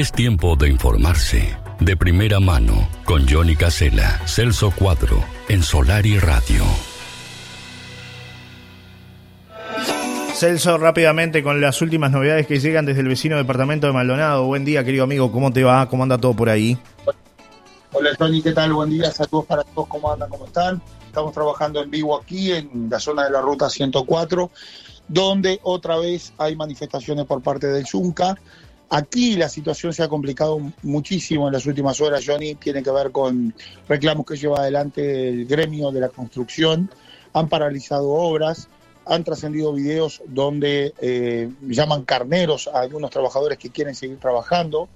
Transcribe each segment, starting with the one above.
Es tiempo de informarse. De primera mano, con Johnny Casella, Celso Cuadro, en Solar y Radio. Celso, rápidamente con las últimas novedades que llegan desde el vecino departamento de Maldonado. Buen día, querido amigo, ¿cómo te va? ¿Cómo anda todo por ahí? Hola Tony, ¿qué tal? Buen día, saludos para todos, ¿cómo andan? ¿Cómo están? Estamos trabajando en vivo aquí en la zona de la ruta 104, donde otra vez hay manifestaciones por parte del Zunca. Aquí la situación se ha complicado muchísimo en las últimas horas, Johnny, tiene que ver con reclamos que lleva adelante el gremio de la construcción, han paralizado obras, han trascendido videos donde eh, llaman carneros a algunos trabajadores que quieren seguir trabajando,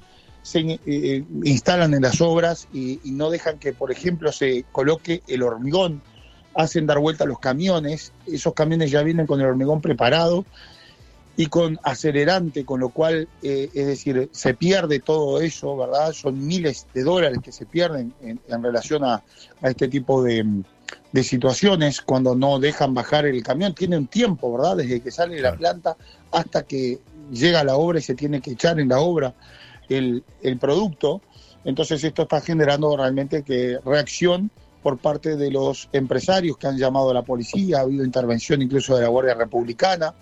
se eh, eh, instalan en las obras y, y, no dejan que, por ejemplo, se coloque el hormigón, hacen dar vuelta los camiones, esos camiones ya vienen con el hormigón preparado y con acelerante, con lo cual, eh, es decir, se pierde todo eso, ¿verdad? Son miles de dólares que se pierden en, en relación a, a, este tipo de, de, situaciones cuando no dejan bajar el camión. Tiene un tiempo, ¿verdad? Desde que sale de la planta hasta que llega la obra y se tiene que echar en la obra el, el producto. Entonces esto está generando realmente que reacción por parte de los empresarios que han llamado a la policía, ha habido intervención incluso de la Guardia Republicana,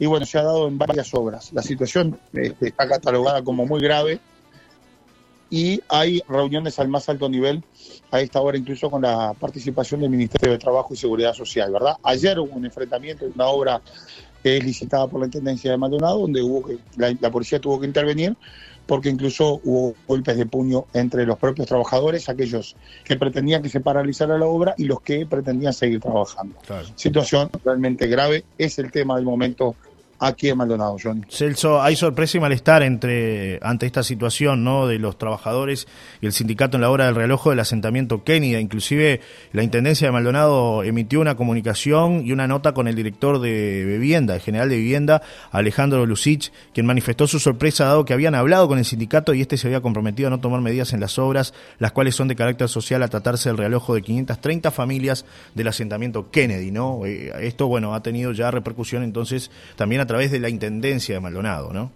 y bueno, se ha dado en varias obras. La situación este, está catalogada como muy grave y hay reuniones al más alto nivel a esta hora, incluso con la participación del Ministerio de Trabajo y Seguridad Social, ¿verdad? Ayer hubo un enfrentamiento de una obra que es licitada por la Intendencia de Maldonado, donde hubo que, la, la policía tuvo que intervenir porque incluso hubo golpes de puño entre los propios trabajadores, aquellos que pretendían que se paralizara la obra y los que pretendían seguir trabajando. Claro. Situación realmente grave, es el tema del momento aquí en Maldonado, Johnny. Celso, hay sorpresa y malestar entre ante esta situación ¿no? de los trabajadores y el sindicato en la hora del reloj del asentamiento Kennedy. Inclusive la Intendencia de Maldonado emitió una comunicación y una nota con el director de vivienda, el general de vivienda, Alejandro Lucich, quien manifestó su sorpresa dado que habían hablado con el sindicato y este se había comprometido a no tomar medidas en las obras, las cuales son de carácter social a tratarse del realojo de 530 familias del asentamiento Kennedy. ¿no? Eh, esto, bueno, ha tenido ya repercusión entonces también a través de la Intendencia de Maldonado, ¿no?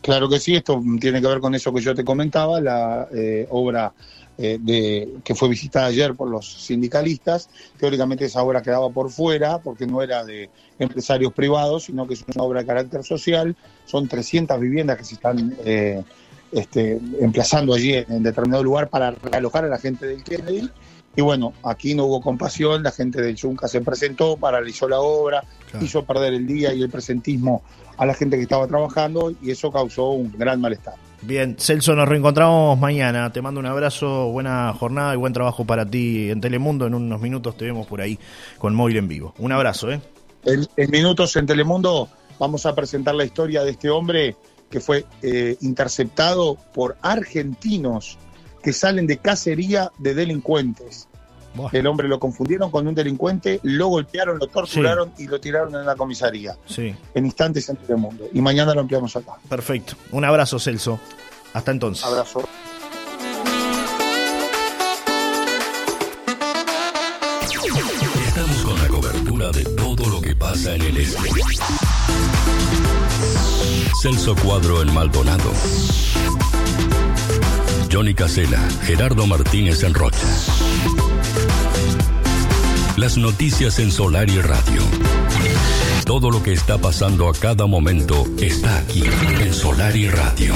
Claro que sí, esto tiene que ver con eso que yo te comentaba, la eh, obra eh, de, que fue visitada ayer por los sindicalistas. Teóricamente esa obra quedaba por fuera porque no era de empresarios privados, sino que es una obra de carácter social. Son 300 viviendas que se están eh, este, emplazando allí en, determinado lugar para realojar a la gente del Kennedy. Y bueno, aquí no hubo compasión, la gente del Chunca se presentó, paralizó la obra, claro. hizo perder el día y el presentismo a la gente que estaba trabajando y eso causó un gran malestar. Bien, Celso, nos reencontramos mañana. Te mando un abrazo, buena jornada y buen trabajo para ti en Telemundo. En unos minutos te vemos por ahí con móvil en vivo. Un abrazo, ¿eh? En, en minutos en Telemundo vamos a presentar la historia de este hombre que fue eh, interceptado por argentinos que salen de cacería de delincuentes. Buah. El hombre lo confundieron con un delincuente, lo golpearon, lo torturaron sí. y lo tiraron en la comisaría. Sí. En instantes en el mundo. Y mañana lo ampliamos acá. Perfecto. Un abrazo, Celso. Hasta entonces. Abrazo. Estamos con la cobertura de todo lo que pasa en el este. Celso Cuadro en Maldonado. Johnny Casela, Gerardo Martínez en Rocha. Las noticias en Solar y Radio. Todo lo que está pasando a cada momento está aquí en Solar y Radio.